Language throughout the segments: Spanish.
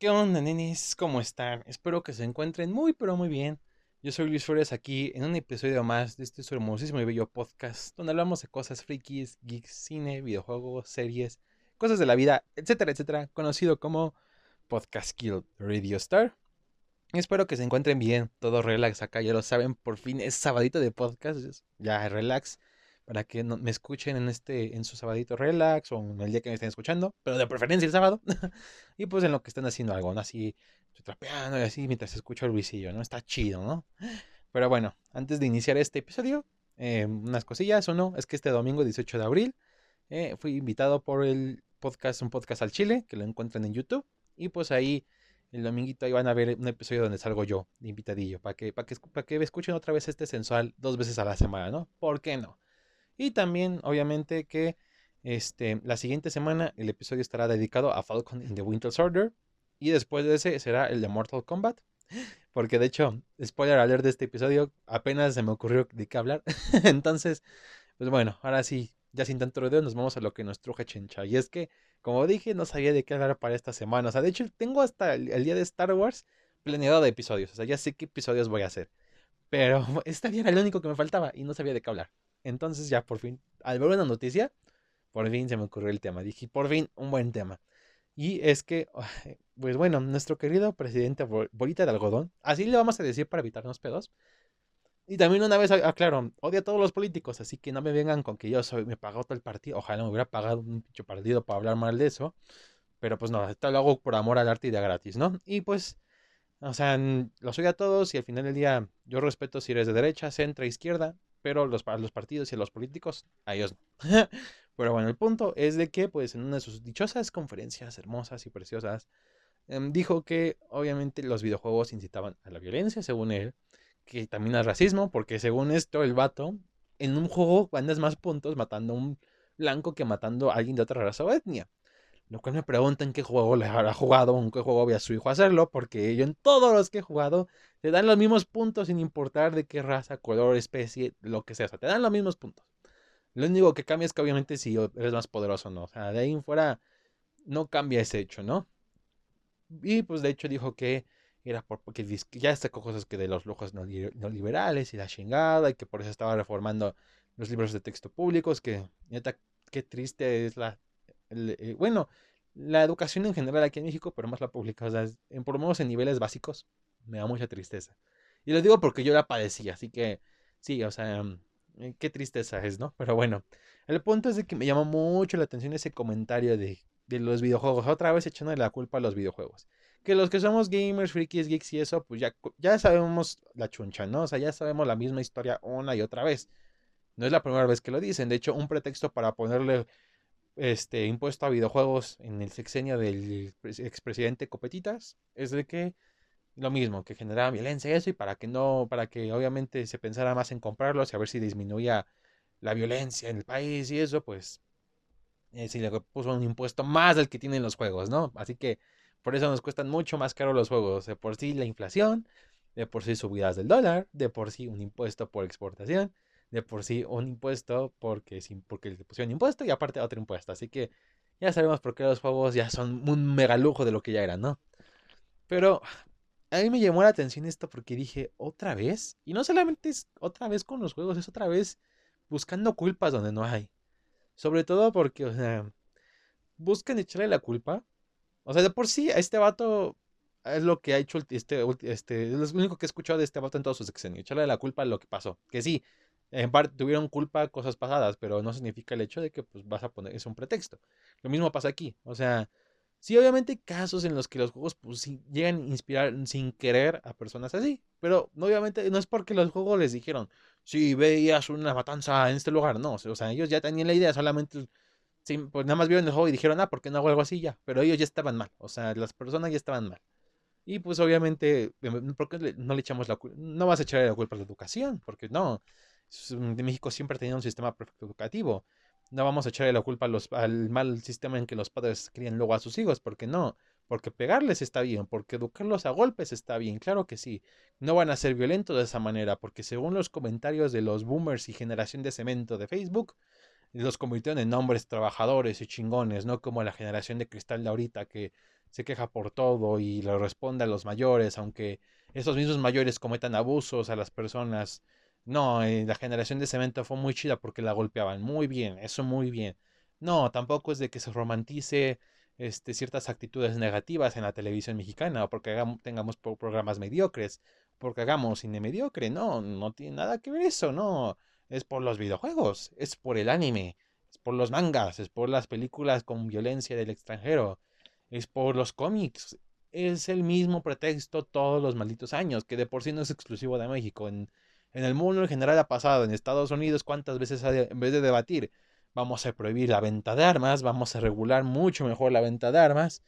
¿Qué onda, nenes? ¿Cómo están? Espero que se encuentren muy, pero muy bien. Yo soy Luis Flores aquí en un episodio más de este hermosísimo y bello podcast donde hablamos de cosas frikis, geeks, cine, videojuegos, series, cosas de la vida, etcétera, etcétera, conocido como Podcast Kill Radio Star. Espero que se encuentren bien, todo relax acá, ya lo saben, por fin es sabadito de podcast, ya relax para que me escuchen en este en su sabadito relax o en el día que me estén escuchando, pero de preferencia el sábado. y pues en lo que estén haciendo algo, ¿no? Así, estoy trapeando y así mientras escucho el ruisillo, ¿no? Está chido, ¿no? Pero bueno, antes de iniciar este episodio, eh, unas cosillas, o no, es que este domingo 18 de abril eh, fui invitado por el podcast, un podcast al Chile, que lo encuentran en YouTube, y pues ahí el dominguito ahí van a ver un episodio donde salgo yo, de invitadillo, para que, para que, para que escuchen otra vez este sensual dos veces a la semana, ¿no? ¿Por qué no? Y también, obviamente, que este, la siguiente semana el episodio estará dedicado a Falcon in the Winter Soldier. Y después de ese será el de Mortal Kombat. Porque de hecho, spoiler alert de este episodio, apenas se me ocurrió de qué hablar. Entonces, pues bueno, ahora sí, ya sin tanto rodeo, nos vamos a lo que nos truje Chencha. Y es que, como dije, no sabía de qué hablar para esta semana. O sea, de hecho, tengo hasta el, día de Star Wars planeado de episodios. O sea, ya sé qué episodios voy a hacer. Pero este día era el único que me faltaba y no sabía de qué hablar. Entonces ya por fin, al ver una noticia, por fin se me ocurrió el tema. Dije, por fin, un buen tema. Y es que, pues bueno, nuestro querido presidente Bolita de Algodón, así le vamos a decir para evitarnos pedos. Y también una vez, aclaro, odia a todos los políticos, así que no me vengan con que yo soy, me pagó todo el partido. Ojalá me hubiera pagado un pinche partido para hablar mal de eso. Pero pues no, esto lo hago por amor al arte y de gratis, ¿no? Y pues, o sea, los odio a todos y al final del día yo respeto si eres de derecha, centro, izquierda pero los, los partidos y los políticos, a ellos no. pero bueno, el punto es de que, pues, en una de sus dichosas conferencias hermosas y preciosas, em, dijo que obviamente los videojuegos incitaban a la violencia, según él, que también al racismo, porque según esto, el vato, en un juego ganas más puntos matando a un blanco que matando a alguien de otra raza o etnia. Lo cual me preguntan qué juego le habrá jugado, en qué juego voy a su hijo hacerlo, porque yo en todos los que he jugado te dan los mismos puntos sin importar de qué raza, color, especie, lo que sea. O sea, te dan los mismos puntos. Lo único que cambia es que obviamente si eres más poderoso o no. O sea, de ahí en fuera no cambia ese hecho, ¿no? Y pues de hecho dijo que era porque ya sacó cosas que de los lujos no, liberales y la chingada y que por eso estaba reformando los libros de texto públicos, que neta, qué triste es la... Eh, bueno, la educación en general aquí en México, pero más la pública, o sea, en, por lo menos en niveles básicos, me da mucha tristeza. Y lo digo porque yo la padecí, así que sí, o sea, mm, eh, qué tristeza es, ¿no? Pero bueno, el punto es de que me llamó mucho la atención ese comentario de, de los videojuegos, otra vez echando la culpa a los videojuegos. Que los que somos gamers, frikis, geeks y eso, pues ya, ya sabemos la chuncha, ¿no? O sea, ya sabemos la misma historia una y otra vez. No es la primera vez que lo dicen. De hecho, un pretexto para ponerle este impuesto a videojuegos en el sexenio del expresidente Copetitas es de que lo mismo, que generaba violencia y eso, y para que no, para que obviamente se pensara más en comprarlos y a ver si disminuía la violencia en el país y eso, pues eh, si le puso un impuesto más del que tienen los juegos, ¿no? Así que por eso nos cuestan mucho más caro los juegos. De por sí la inflación, de por sí subidas del dólar, de por sí un impuesto por exportación, de por sí un impuesto porque, porque le pusieron impuesto y aparte otro impuesto. Así que ya sabemos por qué los juegos ya son un mega lujo de lo que ya eran, ¿no? Pero a mí me llamó la atención esto porque dije, ¿otra vez? Y no solamente es otra vez con los juegos, es otra vez buscando culpas donde no hay. Sobre todo porque, o sea, buscan echarle la culpa. O sea, de por sí, a este vato es lo que ha hecho este, este, es lo único que he escuchado de este vato en todos sus sexenios. Echarle la culpa a lo que pasó. Que sí, en parte tuvieron culpa cosas pasadas, pero no significa el hecho de que pues vas a poner, es un pretexto. Lo mismo pasa aquí. O sea, Sí, obviamente hay casos en los que los juegos pues, llegan a inspirar sin querer a personas así, pero obviamente no es porque los juegos les dijeron, si veías una matanza en este lugar, no, o sea, ellos ya tenían la idea, solamente, pues nada más vieron el juego y dijeron, ah, ¿por qué no hago algo así ya? Pero ellos ya estaban mal, o sea, las personas ya estaban mal. Y pues obviamente, em, ¿por qué no le echamos la culpa? No vas a echarle la culpa a la educación, porque no, México siempre ha tenido un sistema perfecto educativo no vamos a echarle la culpa al mal sistema en que los padres crían luego a sus hijos, porque no, porque pegarles está bien, porque educarlos a golpes está bien, claro que sí, no van a ser violentos de esa manera, porque según los comentarios de los boomers y generación de cemento de Facebook, los convirtieron en hombres trabajadores y chingones, no como la generación de cristal de ahorita que se queja por todo y le responde a los mayores, aunque esos mismos mayores cometan abusos a las personas. No, eh, la generación de cemento fue muy chida porque la golpeaban. Muy bien, eso muy bien. No, tampoco es de que se romantice este, ciertas actitudes negativas en la televisión mexicana o porque tengamos programas mediocres, porque hagamos cine mediocre. No, no tiene nada que ver eso, no. Es por los videojuegos, es por el anime, es por los mangas, es por las películas con violencia del extranjero, es por los cómics. Es el mismo pretexto todos los malditos años, que de por sí no es exclusivo de México. En, en el mundo en general ha pasado, en Estados Unidos, ¿cuántas veces en vez de debatir? Vamos a prohibir la venta de armas, vamos a regular mucho mejor la venta de armas.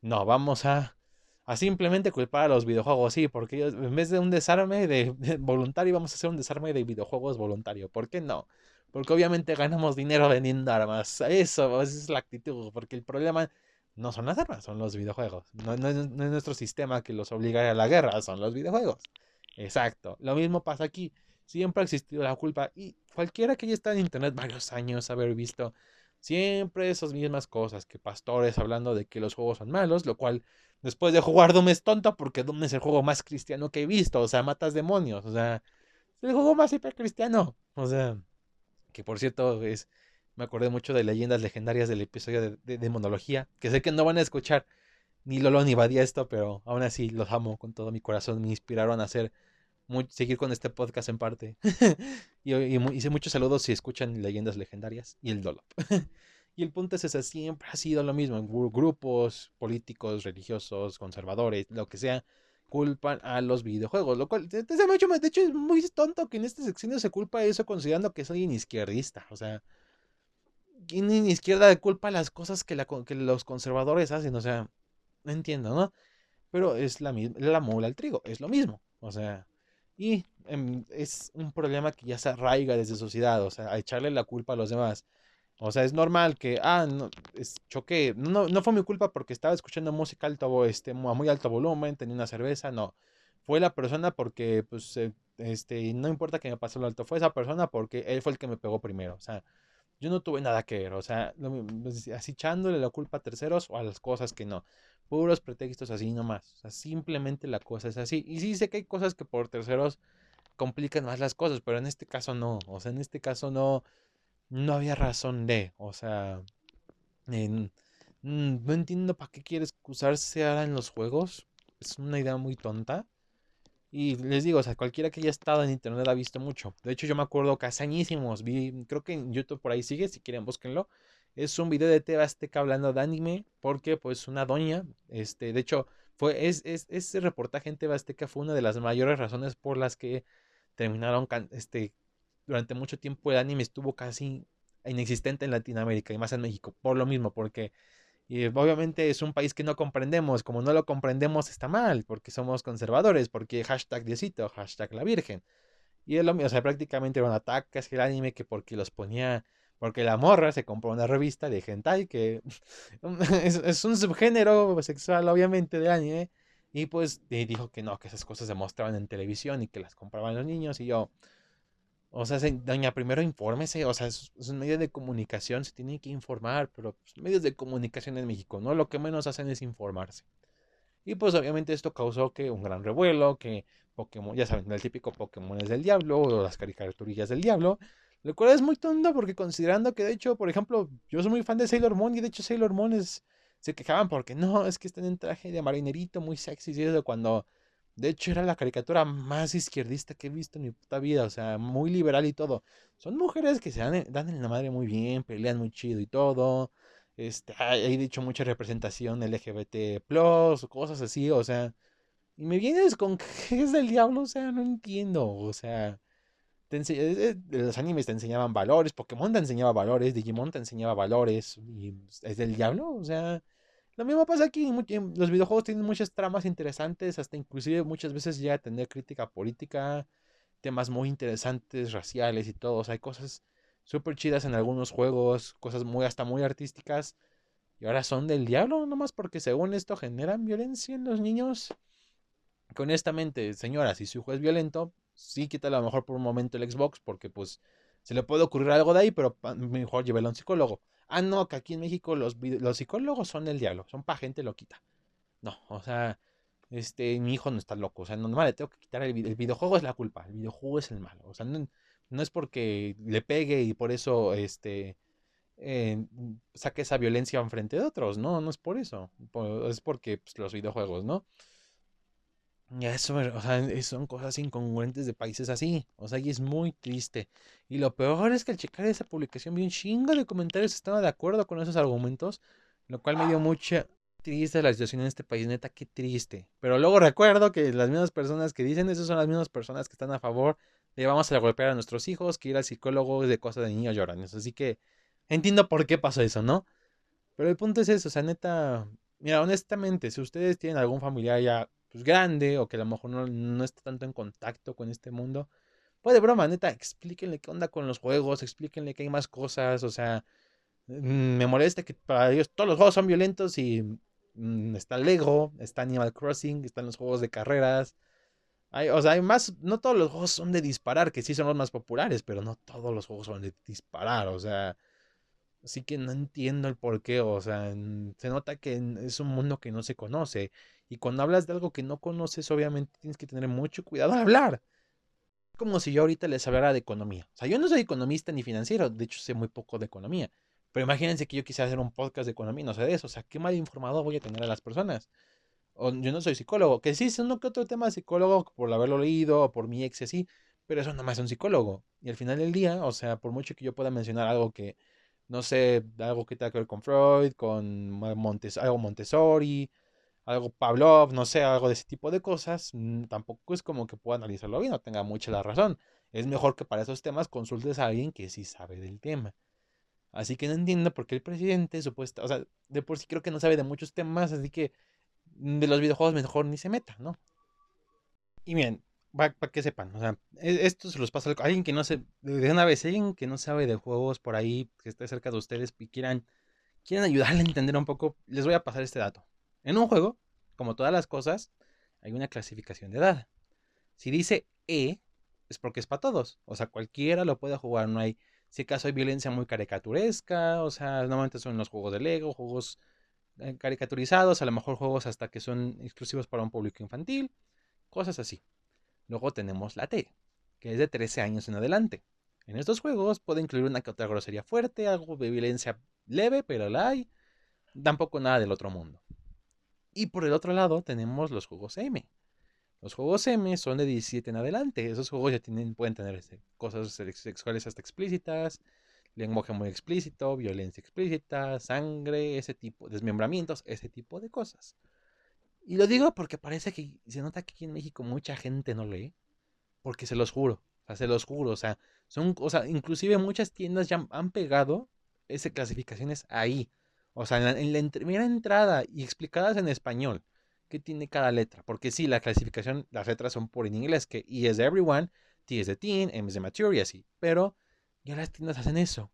No, vamos a, a simplemente culpar a los videojuegos, sí, porque en vez de un desarme de, voluntario, vamos a hacer un desarme de videojuegos voluntario. ¿Por qué no? Porque obviamente ganamos dinero vendiendo armas. Eso, es la actitud, porque el problema no son las armas, son los videojuegos. No, es, nuestro sistema que los obliga a la guerra, son los videojuegos. Exacto. Lo mismo pasa aquí. Siempre ha existido la culpa. Y cualquiera que haya estado en internet varios años, haber visto siempre esas mismas cosas. Que pastores hablando de que los juegos son malos, lo cual después de jugar Doom es tonto porque Doom es el juego más cristiano que he visto. O sea, matas demonios. O sea, es el juego más hiper cristiano. O sea, que por cierto es me acordé mucho de leyendas legendarias del episodio de, de Demonología, que sé que no van a escuchar ni Lolo ni Badía esto, pero aún así los amo con todo mi corazón, me inspiraron a hacer seguir con este podcast en parte. y, hice muchos saludos si escuchan leyendas legendarias y el Dolop. y el punto es ese, siempre ha sido lo mismo, grupos políticos, religiosos, conservadores, lo que sea, culpan a los videojuegos, lo cual, de hecho, es muy tonto que en esta sección se culpa eso considerando que soy un izquierdista, o sea, ni izquierda culpa las cosas que, los conservadores hacen, o sea, entiendo, ¿no? Pero es la, la mula al trigo, es lo mismo, o sea, y em, es un problema que ya se arraiga desde sociedad, o sea, a echarle la culpa a los demás. O sea, es normal que, ah, no, es, choqué, no, no fue mi culpa porque estaba escuchando música alto, este, a muy alto volumen, tenía una cerveza, no. Fue la persona porque, pues, eh, este, no importa que me pasó lo alto, fue esa persona porque él fue el que me pegó primero, o sea, yo no tuve nada que ver, o sea, así echándole la culpa a terceros o a las cosas que no. Puros pretextos así nomás. O sea, simplemente la cosa es así. Y sí sé que hay cosas que por terceros complican más las cosas, pero en este caso no. O sea, en este caso no, no había razón de. O sea, mm, no entiendo para qué quiere excusarse ahora en los juegos. Es una idea muy tonta. Y les digo, o sea, cualquiera que haya estado en internet ha visto mucho. De hecho, yo me acuerdo que vi, creo que en YouTube por ahí sigue, si quieren búsquenlo. Es un video de TV Azteca hablando de anime, porque pues una doña, este, de hecho, fue, es, es, ese reportaje en TV Azteca fue una de las mayores razones por las que terminaron, este, durante mucho tiempo el anime estuvo casi inexistente en Latinoamérica y más en México, por lo mismo, porque y obviamente es un país que no comprendemos, como no lo comprendemos está mal, porque somos conservadores, porque hashtag Diosito, hashtag la Virgen. Y es lo mismo, o sea, prácticamente eran ataques el anime que porque los ponía, porque la morra se compró una revista de hentai que es, un subgénero sexual obviamente de anime, y pues dijo que no, que esas cosas se mostraban en televisión y que las compraban los niños, y yo, o sea, doña, primero infórmese, o sea, es, un medio de comunicación, se tiene que informar, pero pues, medios de comunicación en México, ¿no? Lo que menos hacen es informarse. Y pues obviamente esto causó que un gran revuelo, que Pokémon, ya saben, el típico Pokémon es del diablo, o las caricaturillas del diablo, lo cual es muy tonto porque considerando que de hecho, por ejemplo, yo soy muy fan de Sailor Moon y de hecho Sailor Moon es, se quejaban porque no, es que están en traje de marinerito muy sexy y eso cuando de hecho, era la caricatura más izquierdista que he visto en mi puta vida. O sea, muy liberal y todo. Son mujeres que se dan, dan en la madre muy bien, pelean muy chido y todo. Este, he dicho mucha representación LGBT, cosas así. O sea, y me vienes con que es del diablo. O sea, no entiendo. O sea, te eh, eh, los animes te enseñaban valores. Pokémon te enseñaba valores. Digimon te enseñaba valores. Y es del diablo. O sea. Lo mismo pasa aquí, los videojuegos tienen muchas tramas interesantes, hasta inclusive muchas veces llega a tener crítica política, temas muy interesantes, raciales y todo. Hay cosas súper chidas en algunos juegos, cosas muy hasta muy artísticas. Y ahora son del diablo, nomás porque según esto generan violencia en los niños. Que honestamente, señora, si su juego es violento, sí quítale a lo mejor por un momento el Xbox, porque pues se le puede ocurrir algo de ahí, pero mejor llévelo a un psicólogo. Ah, no, que aquí en México los, los psicólogos son el diablo, son pa' gente loquita. No, o sea, este, mi hijo no está loco. O sea, no, le tengo que quitar el, el videojuego es la culpa. El videojuego es el malo. O sea, no, no es porque le pegue y por eso, este, eh, saque esa violencia enfrente de otros. No, no es por eso. es porque pues, los videojuegos, ¿no? Ya eso, o sea, son cosas incongruentes de países así. O sea, y es muy triste. Y lo peor es que al checar esa publicación vi un chingo de comentarios estaba de acuerdo con esos argumentos, lo cual me dio mucha triste la situación en este país, neta, qué triste. Pero luego recuerdo que las mismas personas que dicen eso son las mismas personas que están a favor de vamos a golpear a nuestros hijos, que ir al psicólogo de cosas de niños llorones. Así que entiendo por qué pasó eso, ¿no? Pero el punto es eso, o sea, neta, mira, honestamente, si ustedes tienen algún familiar ya pues, grande o que a lo mejor no, está tanto en contacto con este mundo, pues de broma, neta, explíquenle qué onda con los juegos, explíquenle que hay más cosas, o sea, mm, me molesta que para ellos todos los juegos son violentos y mm, está Lego, está Animal Crossing, están los juegos de carreras. Hay, o sea, hay más, no todos los juegos son de disparar, que sí son los más populares, pero no todos los juegos son de disparar, o sea, Así que no entiendo el por qué, o sea, se nota que es un mundo que no se conoce. Y cuando hablas de algo que no conoces, obviamente tienes que tener mucho cuidado al hablar. Como si yo ahorita les hablara de economía. O sea, yo no soy economista ni financiero, de hecho sé muy poco de economía. Pero imagínense que yo quisiera hacer un podcast de economía, no sé de eso. O sea, qué mal informado voy a tener a las personas. O, yo no soy psicólogo, que sí, es uno que otro tema de psicólogo por haberlo leído, o por mi ex así, pero eso no más es un psicólogo. Y al final del día, o sea, por mucho que yo pueda mencionar algo que no sé, algo que tenga que ver con Freud, con Montes, algo Montessori, algo Pavlov, no sé, algo de ese tipo de cosas, mm, tampoco es como que pueda analizarlo bien, no tenga mucha la razón. Es mejor que para esos temas consultes a alguien que sí sabe del tema. Así que no entiendo por qué el presidente, supuesto, o sea, de por sí creo que no sabe de muchos temas, así que de los videojuegos mejor ni se meta, ¿no? Y bien, para que sepan, o sea, e, esto se los pasa a alguien que no se, de una vez, alguien que no sabe de juegos por ahí, que esté cerca de ustedes y quieran, quieran ayudarle a entender un poco, les voy a pasar este dato. En un juego, como todas las cosas, hay una clasificación de edad. Si dice E, es porque es para todos, o sea, cualquiera lo puede jugar, no hay, si acaso hay violencia muy caricaturesca, o sea, normalmente son los juegos de Lego, juegos eh, caricaturizados, a lo mejor juegos hasta que son exclusivos para un público infantil, cosas así. Luego tenemos la T, que es de 13 años en adelante. En estos juegos puede incluir una que otra grosería fuerte, algo de violencia leve, pero la hay. Tampoco nada del otro mundo. Y por el otro lado tenemos los juegos M. Los juegos M son de 17 en adelante. Esos juegos ya tienen, pueden tener este, cosas sexuales hasta explícitas, lenguaje muy explícito, violencia explícita, sangre, ese tipo, desmembramientos, ese tipo de cosas. Y lo digo porque parece que se nota que aquí en México mucha gente no lee. Porque se los juro. O sea, se los juro. O sea, son, o sea, inclusive muchas tiendas ya han pegado esas clasificaciones ahí. O sea, en la, primera entrada y explicadas en español. ¿Qué tiene cada letra? Porque sí, la clasificación, las letras son por en inglés, que E es de everyone, T es de teen, M es de mature y así. Pero ya las tiendas hacen eso.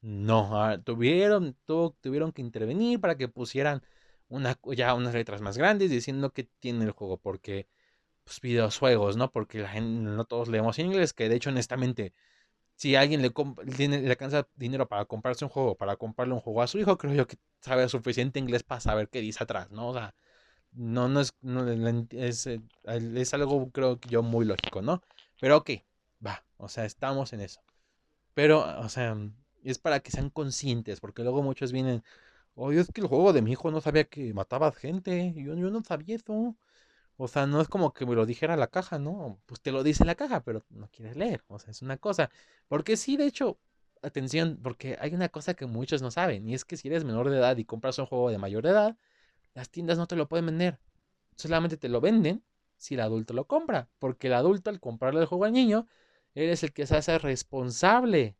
No, ah, tuvieron, tuvieron que intervenir para que pusieran una, ya unas letras más grandes diciendo que tiene el juego, porque pues videojuegos, ¿no? Porque la gente, no todos leemos en inglés, que de hecho honestamente, si alguien le, tiene, le alcanza dinero para comprarse un juego, para comprarle un juego a su hijo, creo yo que sabe suficiente inglés para saber qué dice atrás, ¿no? O sea, no, no es, no, es, eh, es algo creo que yo muy lógico, ¿no? Pero ok, va, o sea, estamos en eso. Pero, o sea, es para que sean conscientes, porque luego muchos vienen, Oye, es que el juego de mi hijo no sabía que matabas gente. Yo, yo no sabía eso. O sea, no es como que me lo dijera la caja, ¿no? Pues te lo dice la caja, pero no quieres leer. O sea, es una cosa. Porque sí, de hecho, atención, porque hay una cosa que muchos no saben. Y es que si eres menor de edad y compras un juego de mayor edad, las tiendas no te lo pueden vender. Solamente te lo venden si el adulto lo compra. Porque el adulto, al comprarle el juego al niño, eres el que se hace responsable.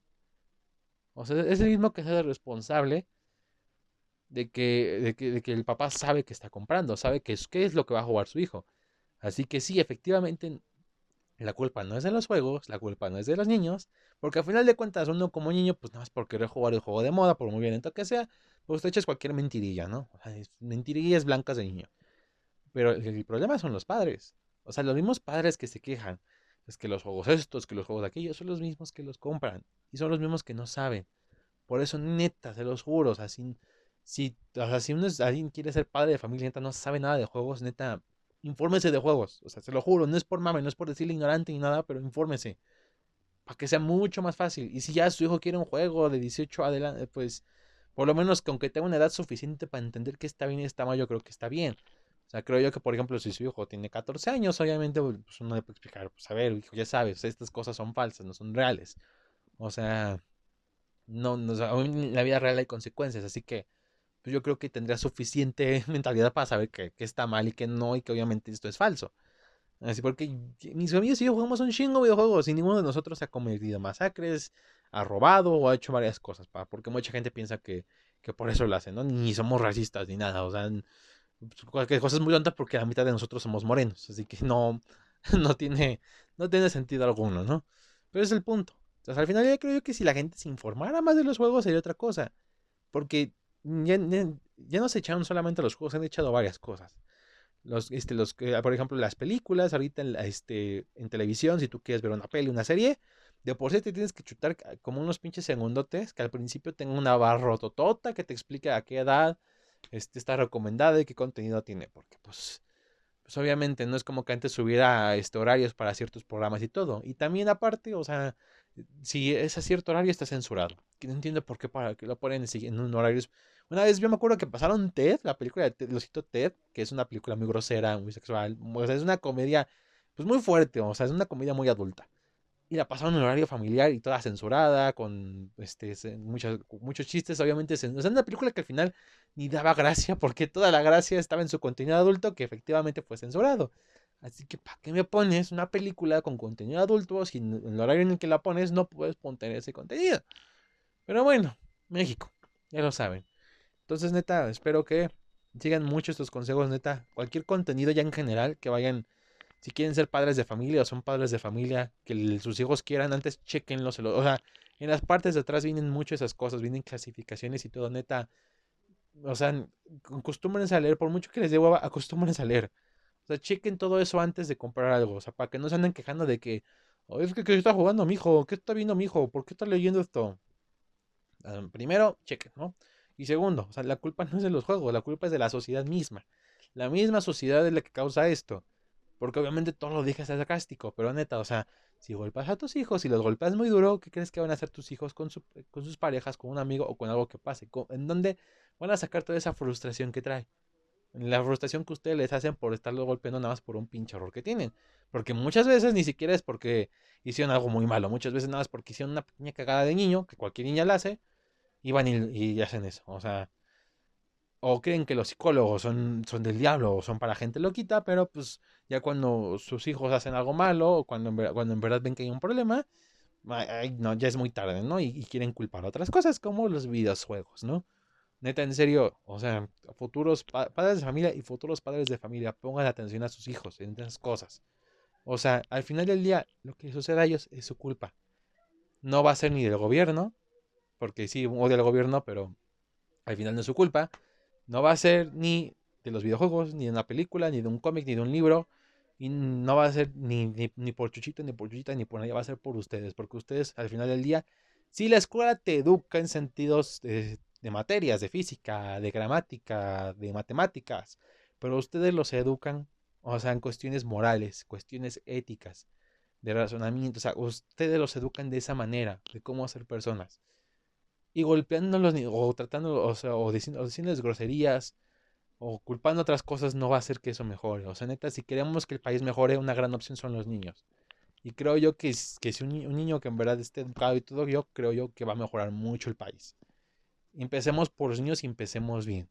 O sea, es el mismo que se hace responsable de que, de que, de que el papá sabe que está comprando, sabe que es, qué es lo que va a jugar su hijo. Así que sí, efectivamente, la culpa no es de los juegos, la culpa no es de los niños, porque al final de cuentas uno como niño, pues nada más por querer jugar el juego de moda, por muy violento que sea, pues te echas cualquier mentirilla, ¿no? Mentirillas blancas de niño. Pero el, problema son los padres. O sea, los mismos padres que se quejan, es que los juegos estos, que los juegos aquellos, son los mismos que los compran. Y son los mismos que no saben. Por eso, neta, se los juro, o sea, sin, si, o sea, si uno es, alguien quiere ser padre de familia, neta, no sabe nada de juegos, neta, infórmese de juegos. O sea, se lo juro, no es por mame, no es por decirle ignorante ni nada, pero infórmese. Para que sea mucho más fácil. Y si ya su hijo quiere un juego de 18 adelante, pues por lo menos que aunque tenga una edad suficiente para entender que está bien y está mal, yo creo que está bien. O sea, creo yo que, por ejemplo, si su hijo tiene 14 años, obviamente, pues uno le puede explicar, pues a ver, hijo, ya sabes, estas cosas son falsas, no son reales. O sea, no, no en la vida real hay consecuencias, así que pues yo creo que tendría suficiente mentalidad para saber que, que, está mal y que no, y que obviamente esto es falso. Así porque mis amigos y yo jugamos un chingo de videojuegos y ninguno de nosotros ha cometido masacres, ha robado o ha hecho varias cosas, pa, porque mucha gente piensa que, que por eso lo hacen, ¿no? Ni somos racistas ni nada, o sea, cualquier cosa es muy tonta porque la mitad de nosotros somos morenos, así que no, no tiene, no tiene sentido alguno, ¿no? Pero es el punto. Entonces, al final yo creo que si la gente se informara más de los juegos sería otra cosa. Porque ya, ya, no se echaron solamente los juegos, se han echado varias cosas. Los, este, los, por ejemplo, las películas, ahorita en, este, en televisión, si tú quieres ver una peli, una serie, de por sí te tienes que chutar como unos pinches segundotes que al principio tenga una barra totota que te explique a qué edad este, está recomendada y qué contenido tiene. Porque, pues, pues obviamente no es como que antes hubiera este, horarios para ciertos programas y todo. Y también aparte, o sea, si es a cierto horario está censurado. No entiendo por qué para que lo ponen en un horario. Una vez yo me acuerdo que pasaron Ted, la película de Ted, lo cito Ted, que es una película muy grosera, muy sexual, o sea, es una comedia pues muy fuerte, o sea, es una comedia muy adulta. Y la pasaron en horario familiar y toda censurada, con este, muchos, muchos chistes, obviamente. O sea, una película que al final ni daba gracia, porque toda la gracia estaba en su contenido adulto, que efectivamente fue censurado. Así que, ¿para qué me pones una película con contenido adulto si en el horario en el que la pones no puedes poner ese contenido? Pero bueno, México, ya lo saben. Entonces, neta, espero que sigan mucho estos consejos, neta. Cualquier contenido ya en general, que vayan, si quieren ser padres de familia o son padres de familia, que sus hijos quieran, antes chequenlos. O sea, en las partes de atrás vienen mucho esas cosas, vienen clasificaciones y todo, neta. O sea, acostúmbrense a leer, por mucho que les dé hueva, acostúmbrense a leer. O sea, chequen todo eso antes de comprar algo. O sea, para que no se anden quejando de que, oh, es que ¿qué está jugando mi hijo? ¿Qué está viendo mi hijo? ¿Por qué está leyendo esto? Ah, primero, chequen, ¿no? Y segundo, o sea, la culpa no es de los juegos, la culpa es de la sociedad misma. La misma sociedad es la que causa esto. Porque obviamente todo lo dije sarcástico, pero neta, o sea, si golpeas a tus hijos y los golpeas muy duro, ¿qué crees que van a hacer tus hijos con, con sus parejas, con un amigo o con algo que pase? ¿En dónde van a sacar toda esa frustración que trae? la frustración que ustedes les hacen por estarlo golpeando nada más por un pinche error que tienen. Porque muchas veces ni siquiera es porque hicieron algo muy malo, muchas veces nada más porque hicieron una pequeña cagada de niño, que cualquier niña la hace, y van y, hacen eso. O sea, o creen que los psicólogos son, son del diablo o son para gente loquita, pero pues ya cuando sus hijos hacen algo malo o cuando en, cuando en verdad ven que hay un problema, no, ya es muy tarde, ¿no? Y, y quieren culpar a otras cosas como los videojuegos, ¿no? Neta, en serio, o sea, futuros padres de familia y futuros padres de familia, pongan atención a sus hijos en esas cosas. O sea, al final del día, lo que suceda a ellos es su culpa. No va a ser ni del gobierno, porque sí, odia al gobierno, pero al final no es su culpa. No va a ser ni de los videojuegos, ni de una película, ni de un cómic, ni de un libro. Y no va a ser ni, ni, por Chuchito, ni por Chuchita, ni por nadie. Va a ser por ustedes, porque ustedes al final del día, si la escuela te educa en sentidos eh, de materias, de física, de gramática, de matemáticas, pero ustedes los educan, o sea, en cuestiones morales, cuestiones éticas, de razonamiento, o sea, ustedes los educan de esa manera, de cómo ser personas. Y golpeándolos o tratando, o sea, o, diciendo, diciéndoles groserías, o culpando otras cosas, no va a hacer que eso mejore. O sea, neta, si queremos que el país mejore, una gran opción son los niños. Y creo yo que, que si un, un niño que en verdad esté educado y todo, yo creo yo que va a mejorar mucho el país empecemos por los niños y empecemos bien.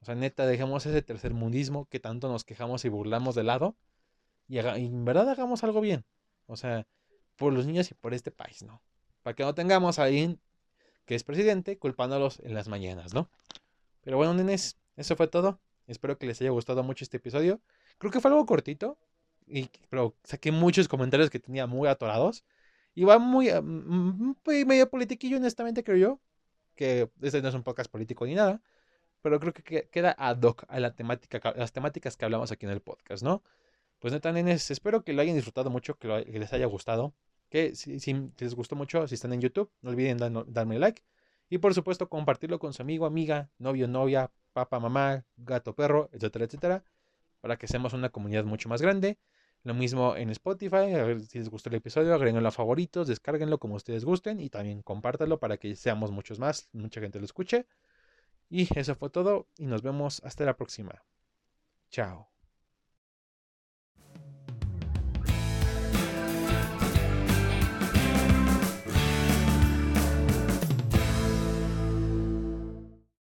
O sea, neta, dejemos ese tercer mundismo que tanto nos quejamos y burlamos de lado. Y, en verdad hagamos algo bien. O sea, por los niños y por este país, ¿no? Para que no tengamos a alguien que es presidente culpándolos en las mañanas, ¿no? Pero bueno, nenes, eso fue todo. Espero que les haya gustado mucho este episodio. Creo que fue algo cortito. Y, pero saqué muchos comentarios que tenía muy atorados. Y va muy, mm, mm, medio politiquillo, honestamente, creo yo que este no es un podcast político ni nada, pero creo que queda ad hoc a la temática, las temáticas que hablamos aquí en el podcast, ¿no? Pues neta, nenes, espero que lo hayan disfrutado mucho, que, les haya gustado. Que si, les gustó mucho, si están en YouTube, no olviden darme like. Y por supuesto, compartirlo con su amigo, amiga, novio, novia, papá, mamá, gato, perro, etcétera, etcétera, para que seamos una comunidad mucho más grande. Lo mismo en Spotify, a ver si les gustó el episodio, agréguenlo a favoritos, descárguenlo como ustedes gusten y también compártanlo para que seamos muchos más, mucha gente lo escuche. Y eso fue todo y nos vemos hasta la próxima. Chao.